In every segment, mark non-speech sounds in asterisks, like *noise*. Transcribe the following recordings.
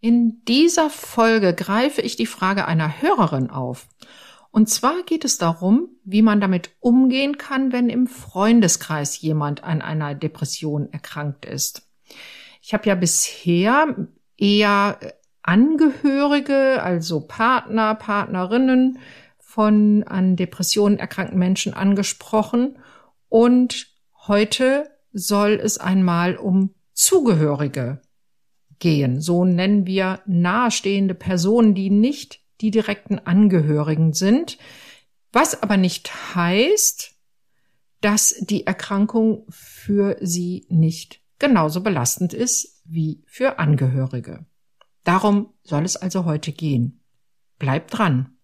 In dieser Folge greife ich die Frage einer Hörerin auf. Und zwar geht es darum, wie man damit umgehen kann, wenn im Freundeskreis jemand an einer Depression erkrankt ist. Ich habe ja bisher eher Angehörige, also Partner, Partnerinnen von an Depressionen erkrankten Menschen angesprochen und heute soll es einmal um Zugehörige gehen. So nennen wir nahestehende Personen, die nicht die direkten Angehörigen sind, was aber nicht heißt, dass die Erkrankung für sie nicht genauso belastend ist wie für Angehörige. Darum soll es also heute gehen. Bleibt dran.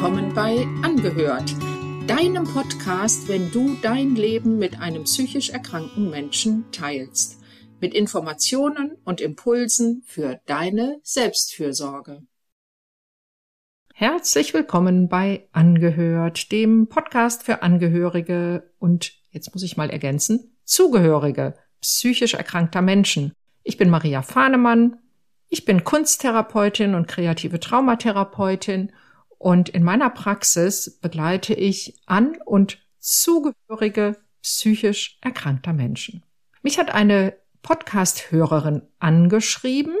Willkommen bei Angehört, deinem Podcast, wenn du dein Leben mit einem psychisch erkrankten Menschen teilst. Mit Informationen und Impulsen für deine Selbstfürsorge. Herzlich willkommen bei Angehört, dem Podcast für Angehörige und, jetzt muss ich mal ergänzen, Zugehörige psychisch erkrankter Menschen. Ich bin Maria Fahnemann. Ich bin Kunsttherapeutin und kreative Traumatherapeutin und in meiner Praxis begleite ich an und zugehörige psychisch erkrankter Menschen. Mich hat eine Podcast-Hörerin angeschrieben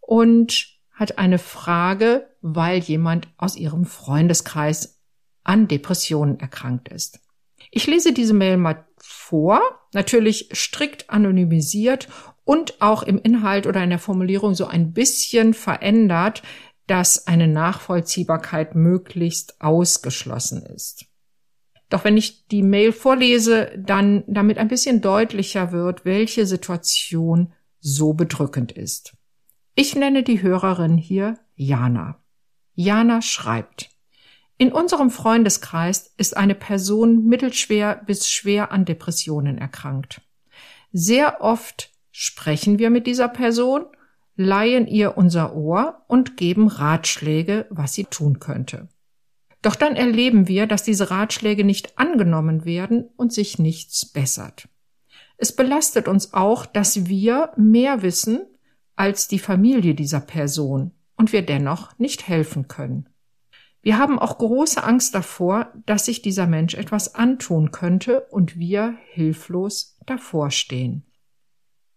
und hat eine Frage, weil jemand aus ihrem Freundeskreis an Depressionen erkrankt ist. Ich lese diese Mail mal vor, natürlich strikt anonymisiert und auch im Inhalt oder in der Formulierung so ein bisschen verändert, dass eine Nachvollziehbarkeit möglichst ausgeschlossen ist. Doch wenn ich die Mail vorlese, dann damit ein bisschen deutlicher wird, welche Situation so bedrückend ist. Ich nenne die Hörerin hier Jana. Jana schreibt, in unserem Freundeskreis ist eine Person mittelschwer bis schwer an Depressionen erkrankt. Sehr oft sprechen wir mit dieser Person leihen ihr unser Ohr und geben Ratschläge, was sie tun könnte. Doch dann erleben wir, dass diese Ratschläge nicht angenommen werden und sich nichts bessert. Es belastet uns auch, dass wir mehr wissen als die Familie dieser Person und wir dennoch nicht helfen können. Wir haben auch große Angst davor, dass sich dieser Mensch etwas antun könnte und wir hilflos davor stehen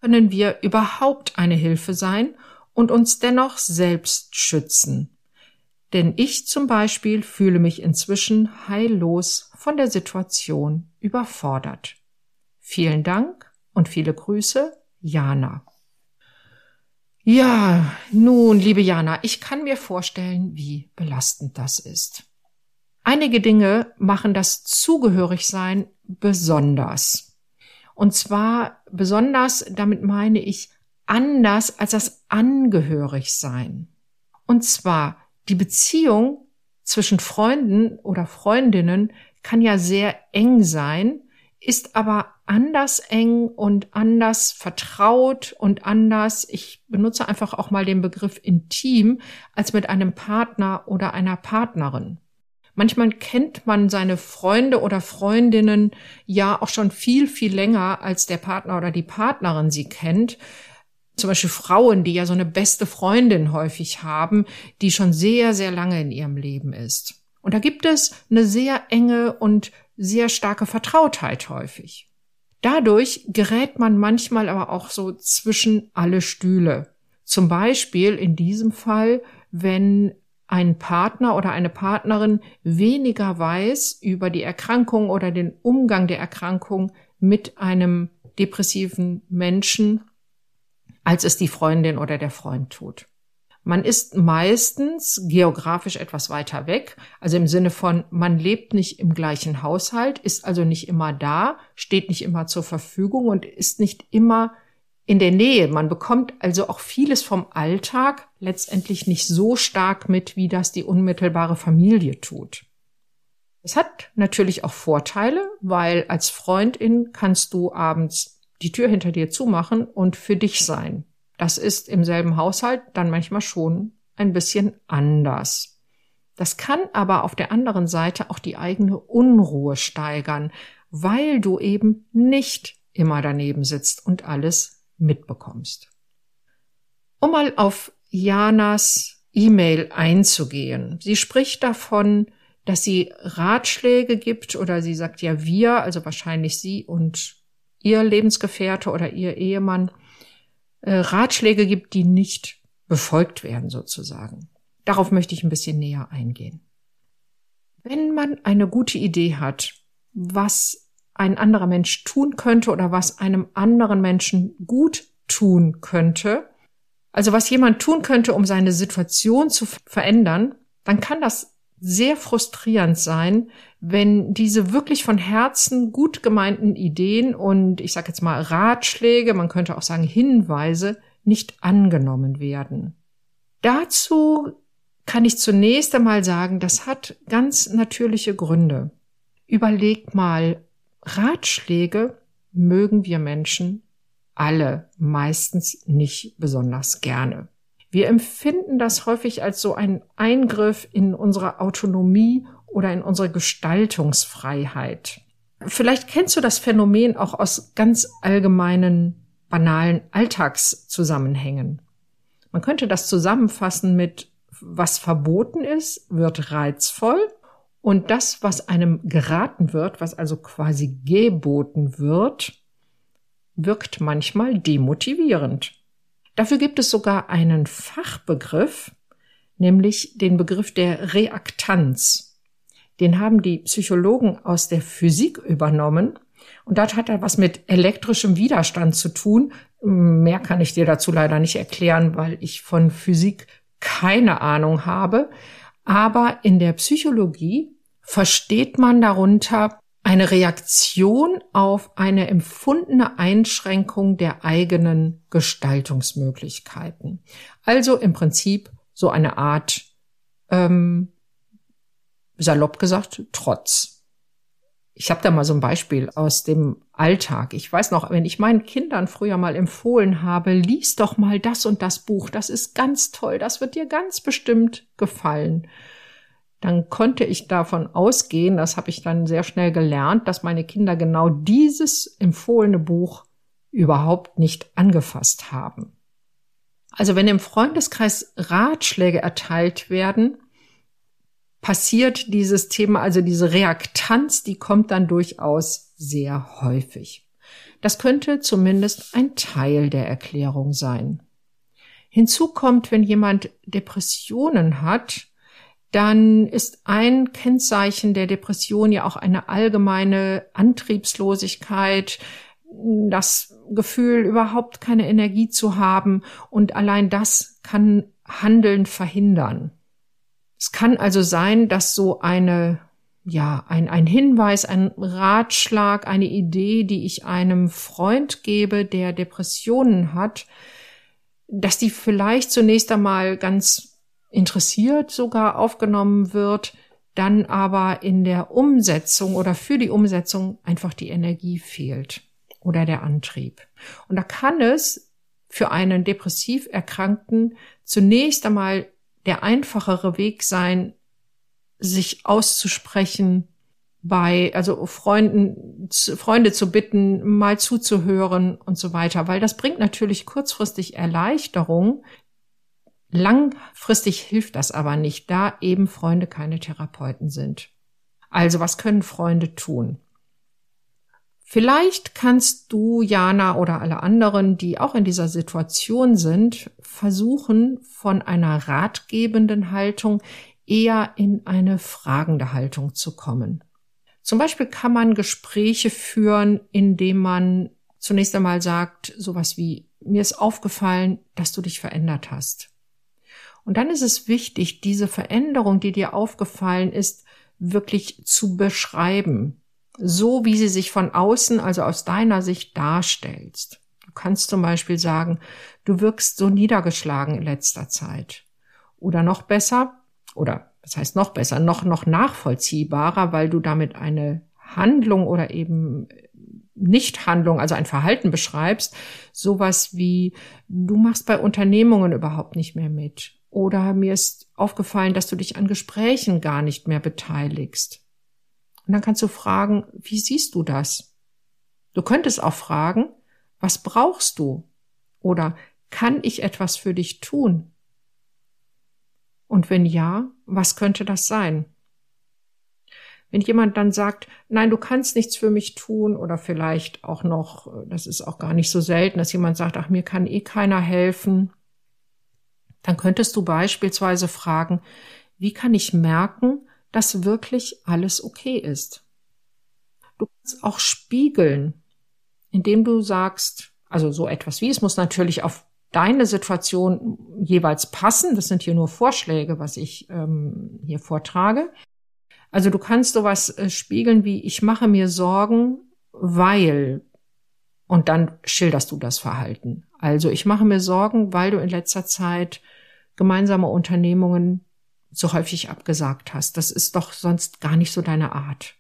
können wir überhaupt eine Hilfe sein und uns dennoch selbst schützen. Denn ich zum Beispiel fühle mich inzwischen heillos von der Situation überfordert. Vielen Dank und viele Grüße, Jana. Ja, nun, liebe Jana, ich kann mir vorstellen, wie belastend das ist. Einige Dinge machen das Zugehörigsein besonders. Und zwar besonders, damit meine ich, anders als das Angehörigsein. Und zwar die Beziehung zwischen Freunden oder Freundinnen kann ja sehr eng sein, ist aber anders eng und anders vertraut und anders, ich benutze einfach auch mal den Begriff intim, als mit einem Partner oder einer Partnerin. Manchmal kennt man seine Freunde oder Freundinnen ja auch schon viel, viel länger, als der Partner oder die Partnerin sie kennt. Zum Beispiel Frauen, die ja so eine beste Freundin häufig haben, die schon sehr, sehr lange in ihrem Leben ist. Und da gibt es eine sehr enge und sehr starke Vertrautheit häufig. Dadurch gerät man manchmal aber auch so zwischen alle Stühle. Zum Beispiel in diesem Fall, wenn ein Partner oder eine Partnerin weniger weiß über die Erkrankung oder den Umgang der Erkrankung mit einem depressiven Menschen, als es die Freundin oder der Freund tut. Man ist meistens geografisch etwas weiter weg, also im Sinne von, man lebt nicht im gleichen Haushalt, ist also nicht immer da, steht nicht immer zur Verfügung und ist nicht immer in der Nähe. Man bekommt also auch vieles vom Alltag letztendlich nicht so stark mit, wie das die unmittelbare Familie tut. Es hat natürlich auch Vorteile, weil als Freundin kannst du abends die Tür hinter dir zumachen und für dich sein. Das ist im selben Haushalt dann manchmal schon ein bisschen anders. Das kann aber auf der anderen Seite auch die eigene Unruhe steigern, weil du eben nicht immer daneben sitzt und alles mitbekommst. Um mal auf Janas E-Mail einzugehen. Sie spricht davon, dass sie Ratschläge gibt oder sie sagt ja wir, also wahrscheinlich sie und ihr Lebensgefährte oder ihr Ehemann, äh, Ratschläge gibt, die nicht befolgt werden sozusagen. Darauf möchte ich ein bisschen näher eingehen. Wenn man eine gute Idee hat, was ein anderer Mensch tun könnte oder was einem anderen Menschen gut tun könnte, also was jemand tun könnte, um seine Situation zu verändern, dann kann das sehr frustrierend sein, wenn diese wirklich von Herzen gut gemeinten Ideen und ich sage jetzt mal Ratschläge, man könnte auch sagen Hinweise, nicht angenommen werden. Dazu kann ich zunächst einmal sagen, das hat ganz natürliche Gründe. Überlegt mal, Ratschläge mögen wir Menschen alle meistens nicht besonders gerne. Wir empfinden das häufig als so ein Eingriff in unsere Autonomie oder in unsere Gestaltungsfreiheit. Vielleicht kennst du das Phänomen auch aus ganz allgemeinen, banalen Alltagszusammenhängen. Man könnte das zusammenfassen mit, was verboten ist, wird reizvoll und das, was einem geraten wird, was also quasi geboten wird, wirkt manchmal demotivierend. Dafür gibt es sogar einen Fachbegriff, nämlich den Begriff der Reaktanz. Den haben die Psychologen aus der Physik übernommen und das hat er was mit elektrischem Widerstand zu tun. Mehr kann ich dir dazu leider nicht erklären, weil ich von Physik keine Ahnung habe. Aber in der Psychologie versteht man darunter eine Reaktion auf eine empfundene Einschränkung der eigenen Gestaltungsmöglichkeiten. Also im Prinzip so eine Art, ähm, salopp gesagt, Trotz. Ich habe da mal so ein Beispiel aus dem Alltag. Ich weiß noch, wenn ich meinen Kindern früher mal empfohlen habe, lies doch mal das und das Buch, das ist ganz toll, das wird dir ganz bestimmt gefallen dann konnte ich davon ausgehen, das habe ich dann sehr schnell gelernt, dass meine Kinder genau dieses empfohlene Buch überhaupt nicht angefasst haben. Also wenn im Freundeskreis Ratschläge erteilt werden, passiert dieses Thema, also diese Reaktanz, die kommt dann durchaus sehr häufig. Das könnte zumindest ein Teil der Erklärung sein. Hinzu kommt, wenn jemand Depressionen hat, dann ist ein Kennzeichen der Depression ja auch eine allgemeine Antriebslosigkeit, das Gefühl, überhaupt keine Energie zu haben. Und allein das kann Handeln verhindern. Es kann also sein, dass so eine, ja, ein, ein Hinweis, ein Ratschlag, eine Idee, die ich einem Freund gebe, der Depressionen hat, dass die vielleicht zunächst einmal ganz interessiert sogar aufgenommen wird, dann aber in der Umsetzung oder für die Umsetzung einfach die Energie fehlt oder der Antrieb. Und da kann es für einen depressiv Erkrankten zunächst einmal der einfachere Weg sein, sich auszusprechen, bei, also Freunden, Freunde zu bitten, mal zuzuhören und so weiter, weil das bringt natürlich kurzfristig Erleichterung, Langfristig hilft das aber nicht, da eben Freunde keine Therapeuten sind. Also was können Freunde tun? Vielleicht kannst du, Jana oder alle anderen, die auch in dieser Situation sind, versuchen, von einer ratgebenden Haltung eher in eine fragende Haltung zu kommen. Zum Beispiel kann man Gespräche führen, indem man zunächst einmal sagt, sowas wie, mir ist aufgefallen, dass du dich verändert hast. Und dann ist es wichtig, diese Veränderung, die dir aufgefallen ist, wirklich zu beschreiben. So wie sie sich von außen, also aus deiner Sicht darstellst. Du kannst zum Beispiel sagen, du wirkst so niedergeschlagen in letzter Zeit. Oder noch besser, oder das heißt noch besser, noch, noch nachvollziehbarer, weil du damit eine Handlung oder eben Nichthandlung, also ein Verhalten beschreibst, sowas wie, du machst bei Unternehmungen überhaupt nicht mehr mit Oder mir ist aufgefallen, dass du dich an Gesprächen gar nicht mehr beteiligst. Und dann kannst du fragen, wie siehst du das? Du könntest auch fragen, was brauchst du? Oder kann ich etwas für dich tun? Und wenn ja, was könnte das sein? Wenn jemand dann sagt, nein, du kannst nichts für mich tun oder vielleicht auch noch, das ist auch gar nicht so selten, dass jemand sagt, ach, mir kann eh keiner helfen, dann könntest du beispielsweise fragen, wie kann ich merken, dass wirklich alles okay ist? Du kannst auch spiegeln, indem du sagst, also so etwas wie, es muss natürlich auf deine Situation jeweils passen. Das sind hier nur Vorschläge, was ich ähm, hier vortrage. Also du kannst sowas äh, spiegeln wie ich mache mir Sorgen, weil und dann schilderst du das Verhalten. Also ich mache mir Sorgen, weil du in letzter Zeit gemeinsame Unternehmungen so häufig abgesagt hast. Das ist doch sonst gar nicht so deine Art.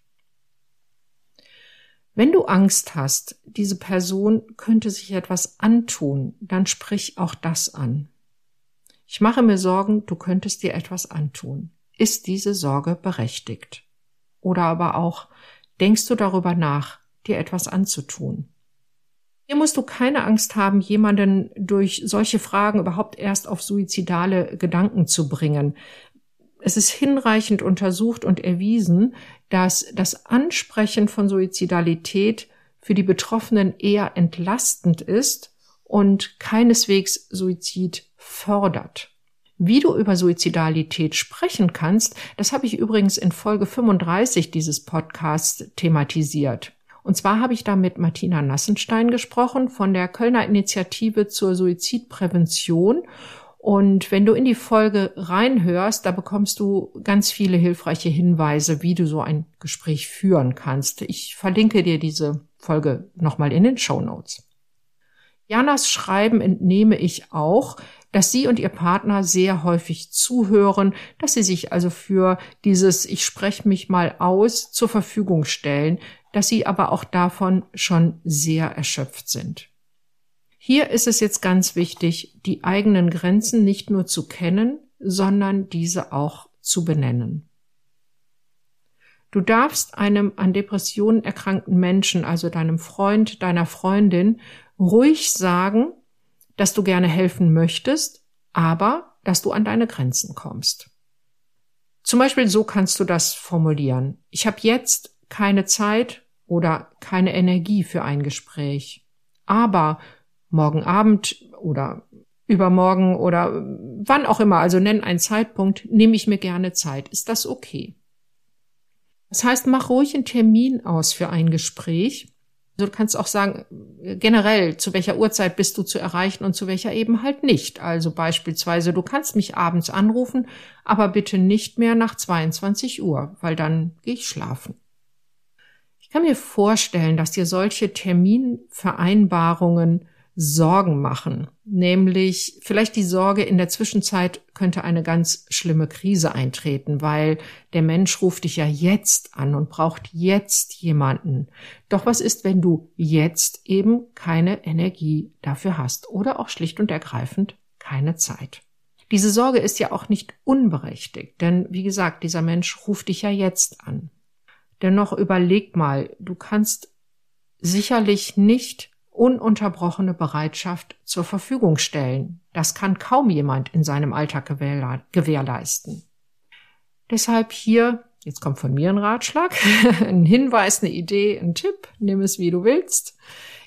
Wenn du Angst hast, diese Person könnte sich etwas antun, dann sprich auch das an. Ich mache mir Sorgen, du könntest dir etwas antun ist diese Sorge berechtigt? Oder aber auch, denkst du darüber nach, dir etwas anzutun? Hier musst du keine Angst haben, jemanden durch solche Fragen überhaupt erst auf suizidale Gedanken zu bringen. Es ist hinreichend untersucht und erwiesen, dass das Ansprechen von Suizidalität für die Betroffenen eher entlastend ist und keineswegs Suizid fördert. Wie du über Suizidalität sprechen kannst, das habe ich übrigens in Folge 35 dieses Podcasts thematisiert. Und zwar habe ich da mit Martina Nassenstein gesprochen von der Kölner Initiative zur Suizidprävention. Und wenn du in die Folge reinhörst, da bekommst du ganz viele hilfreiche Hinweise, wie du so ein Gespräch führen kannst. Ich verlinke dir diese Folge nochmal in den Show Notes. Janas Schreiben entnehme ich auch, dass sie und ihr Partner sehr häufig zuhören, dass sie sich also für dieses Ich spreche mich mal aus zur Verfügung stellen, dass sie aber auch davon schon sehr erschöpft sind. Hier ist es jetzt ganz wichtig, die eigenen Grenzen nicht nur zu kennen, sondern diese auch zu benennen. Du darfst einem an Depressionen erkrankten Menschen, also deinem Freund, deiner Freundin, ruhig sagen, dass du gerne helfen möchtest, aber dass du an deine Grenzen kommst. Zum Beispiel so kannst du das formulieren. Ich habe jetzt keine Zeit oder keine Energie für ein Gespräch. Aber morgen Abend oder übermorgen oder wann auch immer, also nenn einen Zeitpunkt, nehme ich mir gerne Zeit. Ist das okay? Das heißt, mach ruhig einen Termin aus für ein Gespräch also du kannst auch sagen, generell, zu welcher Uhrzeit bist du zu erreichen und zu welcher eben halt nicht. Also beispielsweise, du kannst mich abends anrufen, aber bitte nicht mehr nach 22 Uhr, weil dann gehe ich schlafen. Ich kann mir vorstellen, dass dir solche Terminvereinbarungen Sorgen machen, nämlich vielleicht die Sorge, in der Zwischenzeit könnte eine ganz schlimme Krise eintreten, weil der Mensch ruft dich ja jetzt an und braucht jetzt jemanden. Doch was ist, wenn du jetzt eben keine Energie dafür hast oder auch schlicht und ergreifend keine Zeit? Diese Sorge ist ja auch nicht unberechtigt, denn wie gesagt, dieser Mensch ruft dich ja jetzt an. Dennoch überleg mal, du kannst sicherlich nicht ununterbrochene Bereitschaft zur Verfügung stellen. Das kann kaum jemand in seinem Alltag gewährleisten. Deshalb hier, jetzt kommt von mir ein Ratschlag, *laughs* ein Hinweis, eine Idee, ein Tipp, nimm es wie du willst.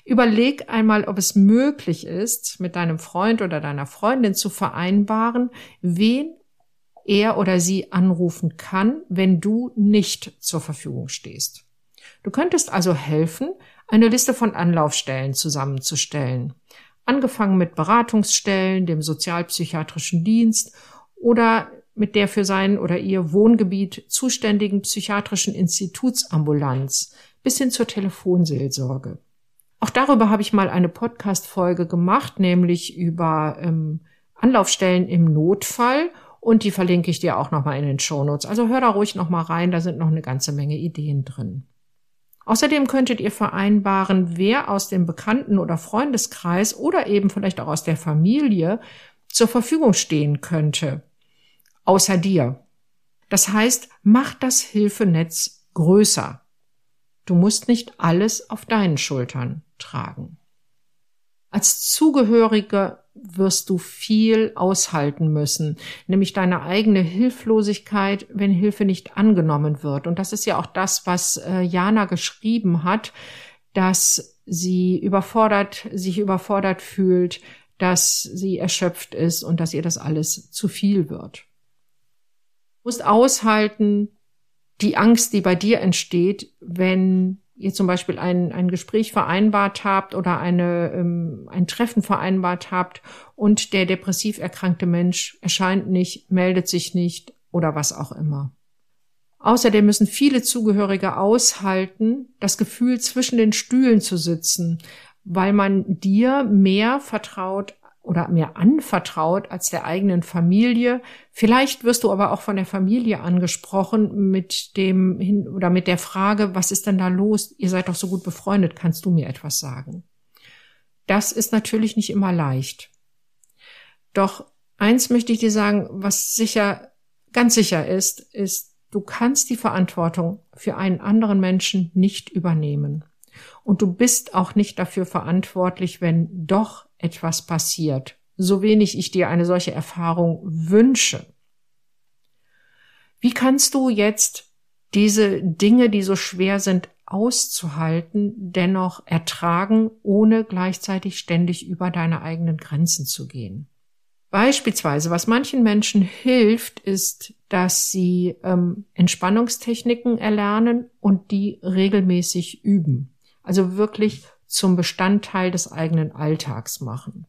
Überleg einmal, ob es möglich ist, mit deinem Freund oder deiner Freundin zu vereinbaren, wen er oder sie anrufen kann, wenn du nicht zur Verfügung stehst. Du könntest also helfen, eine Liste von Anlaufstellen zusammenzustellen. Angefangen mit Beratungsstellen, dem sozialpsychiatrischen Dienst oder mit der für sein oder ihr Wohngebiet zuständigen psychiatrischen Institutsambulanz bis hin zur Telefonseelsorge. Auch darüber habe ich mal eine Podcast-Folge gemacht, nämlich über ähm, Anlaufstellen im Notfall und die verlinke ich dir auch nochmal in den Show Notes. Also hör da ruhig nochmal rein, da sind noch eine ganze Menge Ideen drin. Außerdem könntet ihr vereinbaren, wer aus dem Bekannten- oder Freundeskreis oder eben vielleicht auch aus der Familie zur Verfügung stehen könnte, außer dir. Das heißt, mach das Hilfenetz größer. Du musst nicht alles auf deinen Schultern tragen. Als Zugehörige wirst du viel aushalten müssen, nämlich deine eigene Hilflosigkeit, wenn Hilfe nicht angenommen wird. Und das ist ja auch das, was äh, Jana geschrieben hat, dass sie überfordert, sich überfordert fühlt, dass sie erschöpft ist und dass ihr das alles zu viel wird. Du musst aushalten die Angst, die bei dir entsteht, wenn ihr zum Beispiel ein, ein Gespräch vereinbart habt oder eine, ähm, ein Treffen vereinbart habt und der depressiv erkrankte Mensch erscheint nicht, meldet sich nicht oder was auch immer. Außerdem müssen viele Zugehörige aushalten, das Gefühl zwischen den Stühlen zu sitzen, weil man dir mehr vertraut oder mehr anvertraut als der eigenen Familie. Vielleicht wirst du aber auch von der Familie angesprochen mit dem hin oder mit der Frage, was ist denn da los? Ihr seid doch so gut befreundet, kannst du mir etwas sagen? Das ist natürlich nicht immer leicht. Doch eins möchte ich dir sagen, was sicher, ganz sicher ist, ist, du kannst die Verantwortung für einen anderen Menschen nicht übernehmen. Und du bist auch nicht dafür verantwortlich, wenn doch etwas passiert, so wenig ich dir eine solche Erfahrung wünsche. Wie kannst du jetzt diese Dinge, die so schwer sind, auszuhalten, dennoch ertragen, ohne gleichzeitig ständig über deine eigenen Grenzen zu gehen? Beispielsweise, was manchen Menschen hilft, ist, dass sie ähm, Entspannungstechniken erlernen und die regelmäßig üben. Also wirklich zum Bestandteil des eigenen Alltags machen.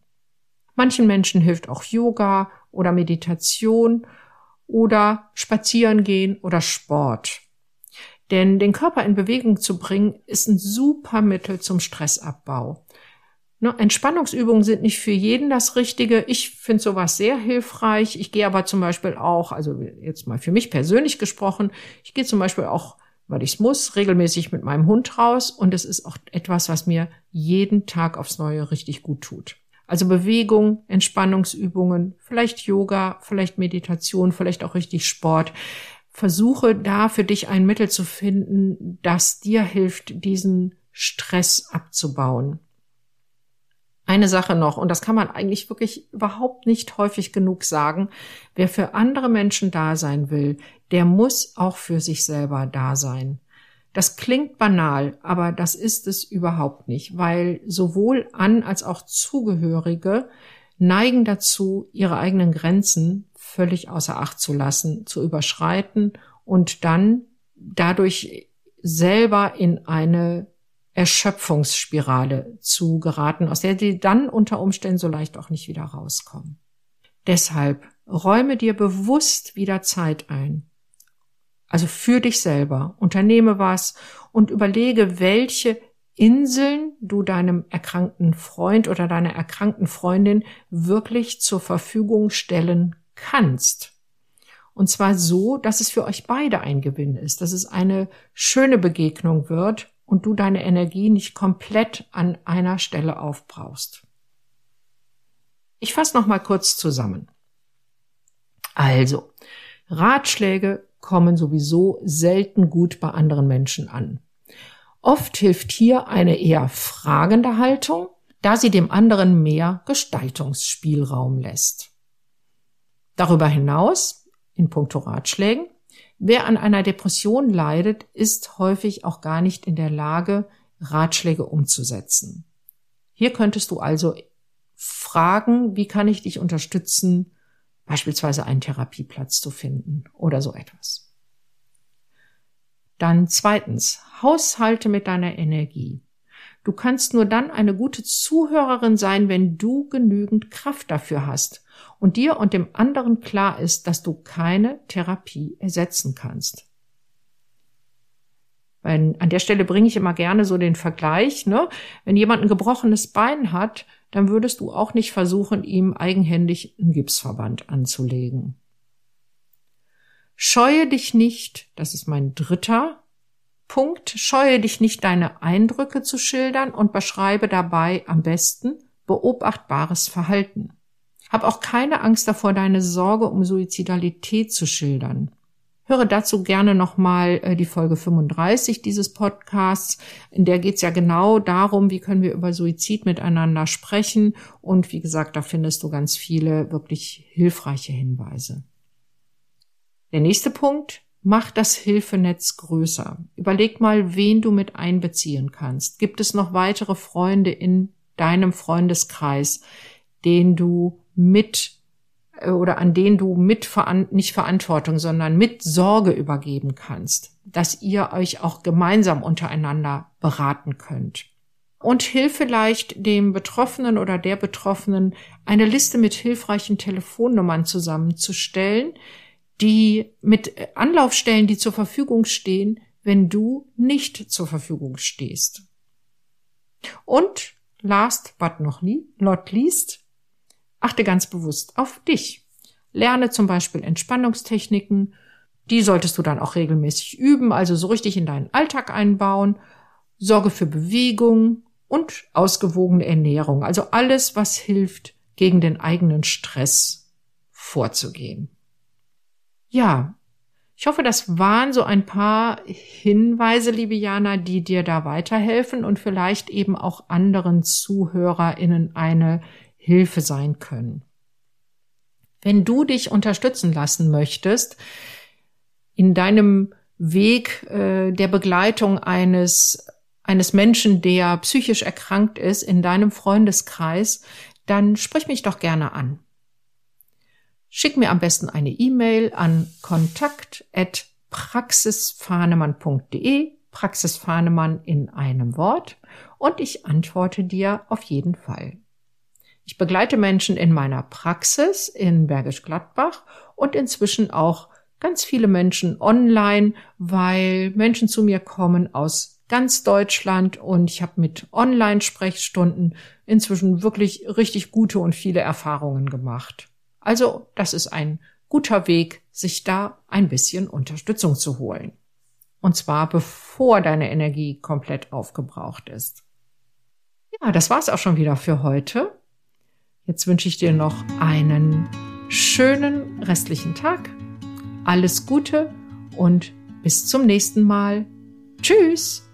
Manchen Menschen hilft auch Yoga oder Meditation oder Spazieren gehen oder Sport. Denn den Körper in Bewegung zu bringen, ist ein super Mittel zum Stressabbau. Ne, Entspannungsübungen sind nicht für jeden das Richtige. Ich finde sowas sehr hilfreich. Ich gehe aber zum Beispiel auch, also jetzt mal für mich persönlich gesprochen, ich gehe zum Beispiel auch weil ich es muss, regelmäßig mit meinem Hund raus und es ist auch etwas, was mir jeden Tag aufs Neue richtig gut tut. Also Bewegung, Entspannungsübungen, vielleicht Yoga, vielleicht Meditation, vielleicht auch richtig Sport. Versuche da für dich ein Mittel zu finden, das dir hilft, diesen Stress abzubauen. Eine Sache noch, und das kann man eigentlich wirklich überhaupt nicht häufig genug sagen, wer für andere Menschen da sein will, der muss auch für sich selber da sein. Das klingt banal, aber das ist es überhaupt nicht, weil sowohl An- als auch Zugehörige neigen dazu, ihre eigenen Grenzen völlig außer Acht zu lassen, zu überschreiten und dann dadurch selber in eine Erschöpfungsspirale zu geraten, aus der die dann unter Umständen so leicht auch nicht wieder rauskommen. Deshalb räume dir bewusst wieder Zeit ein. Also für dich selber, unternehme was und überlege, welche Inseln du deinem erkrankten Freund oder deiner erkrankten Freundin wirklich zur Verfügung stellen kannst. Und zwar so, dass es für euch beide ein Gewinn ist, dass es eine schöne Begegnung wird und du deine Energie nicht komplett an einer Stelle aufbrauchst. Ich fasse noch mal kurz zusammen. Also, Ratschläge kommen sowieso selten gut bei anderen Menschen an. Oft hilft hier eine eher fragende Haltung, da sie dem anderen mehr Gestaltungsspielraum lässt. Darüber hinaus, in puncto Ratschlägen, Wer an einer Depression leidet, ist häufig auch gar nicht in der Lage, Ratschläge umzusetzen. Hier könntest du also fragen, wie kann ich dich unterstützen, beispielsweise einen Therapieplatz zu finden oder so etwas. Dann zweitens, haushalte mit deiner Energie. Du kannst nur dann eine gute Zuhörerin sein, wenn du genügend Kraft dafür hast und dir und dem anderen klar ist, dass du keine Therapie ersetzen kannst. Wenn, an der Stelle bringe ich immer gerne so den Vergleich, ne? Wenn jemand ein gebrochenes Bein hat, dann würdest du auch nicht versuchen, ihm eigenhändig einen Gipsverband anzulegen. Scheue dich nicht, das ist mein dritter Punkt, scheue dich nicht, deine Eindrücke zu schildern und beschreibe dabei am besten beobachtbares Verhalten. Hab auch keine Angst davor, deine Sorge um Suizidalität zu schildern. Höre dazu gerne nochmal äh, die Folge 35 dieses Podcasts. In der geht es ja genau darum, wie können wir über Suizid miteinander sprechen. Und wie gesagt, da findest du ganz viele wirklich hilfreiche Hinweise. Der nächste Punkt, mach das Hilfenetz größer. Überleg mal, wen du mit einbeziehen kannst. Gibt es noch weitere Freunde in deinem Freundeskreis, den du mit äh, oder an denen du mit nicht Verantwortung, sondern mit Sorge übergeben kannst, dass ihr euch auch gemeinsam untereinander beraten könnt. Und hilf vielleicht dem Betroffenen oder der Betroffenen, eine Liste mit hilfreichen Telefonnummern zusammenzustellen, die mit Anlaufstellen, die zur Verfügung stehen, wenn du nicht zur Verfügung stehst. Und last but not least, Achte ganz bewusst auf dich. Lerne zum Beispiel Entspannungstechniken. Die solltest du dann auch regelmäßig üben, also so richtig in deinen Alltag einbauen. Sorge für Bewegung und ausgewogene Ernährung. Also alles, was hilft, gegen den eigenen Stress vorzugehen. Ja, ich hoffe, das waren so ein paar Hinweise, liebe Jana, die dir da weiterhelfen und vielleicht eben auch anderen ZuhörerInnen eine Hilfe sein können. Wenn du dich unterstützen lassen möchtest in deinem Weg äh, der Begleitung eines eines Menschen, der psychisch erkrankt ist, in deinem Freundeskreis, dann sprich mich doch gerne an. Schick mir am besten eine E-Mail an kontakt@praxisfahnemann.de, Praxisfahnemann in einem Wort, und ich antworte dir auf jeden Fall. Ich begleite Menschen in meiner Praxis in Bergisch Gladbach und inzwischen auch ganz viele Menschen online, weil Menschen zu mir kommen aus ganz Deutschland und ich habe mit Online-Sprechstunden inzwischen wirklich richtig gute und viele Erfahrungen gemacht. Also das ist ein guter Weg, sich da ein bisschen Unterstützung zu holen. Und zwar bevor deine Energie komplett aufgebraucht ist. Ja, das war's auch schon wieder für heute. Jetzt wünsche ich dir noch einen schönen restlichen Tag. Alles Gute und bis zum nächsten Mal. Tschüss!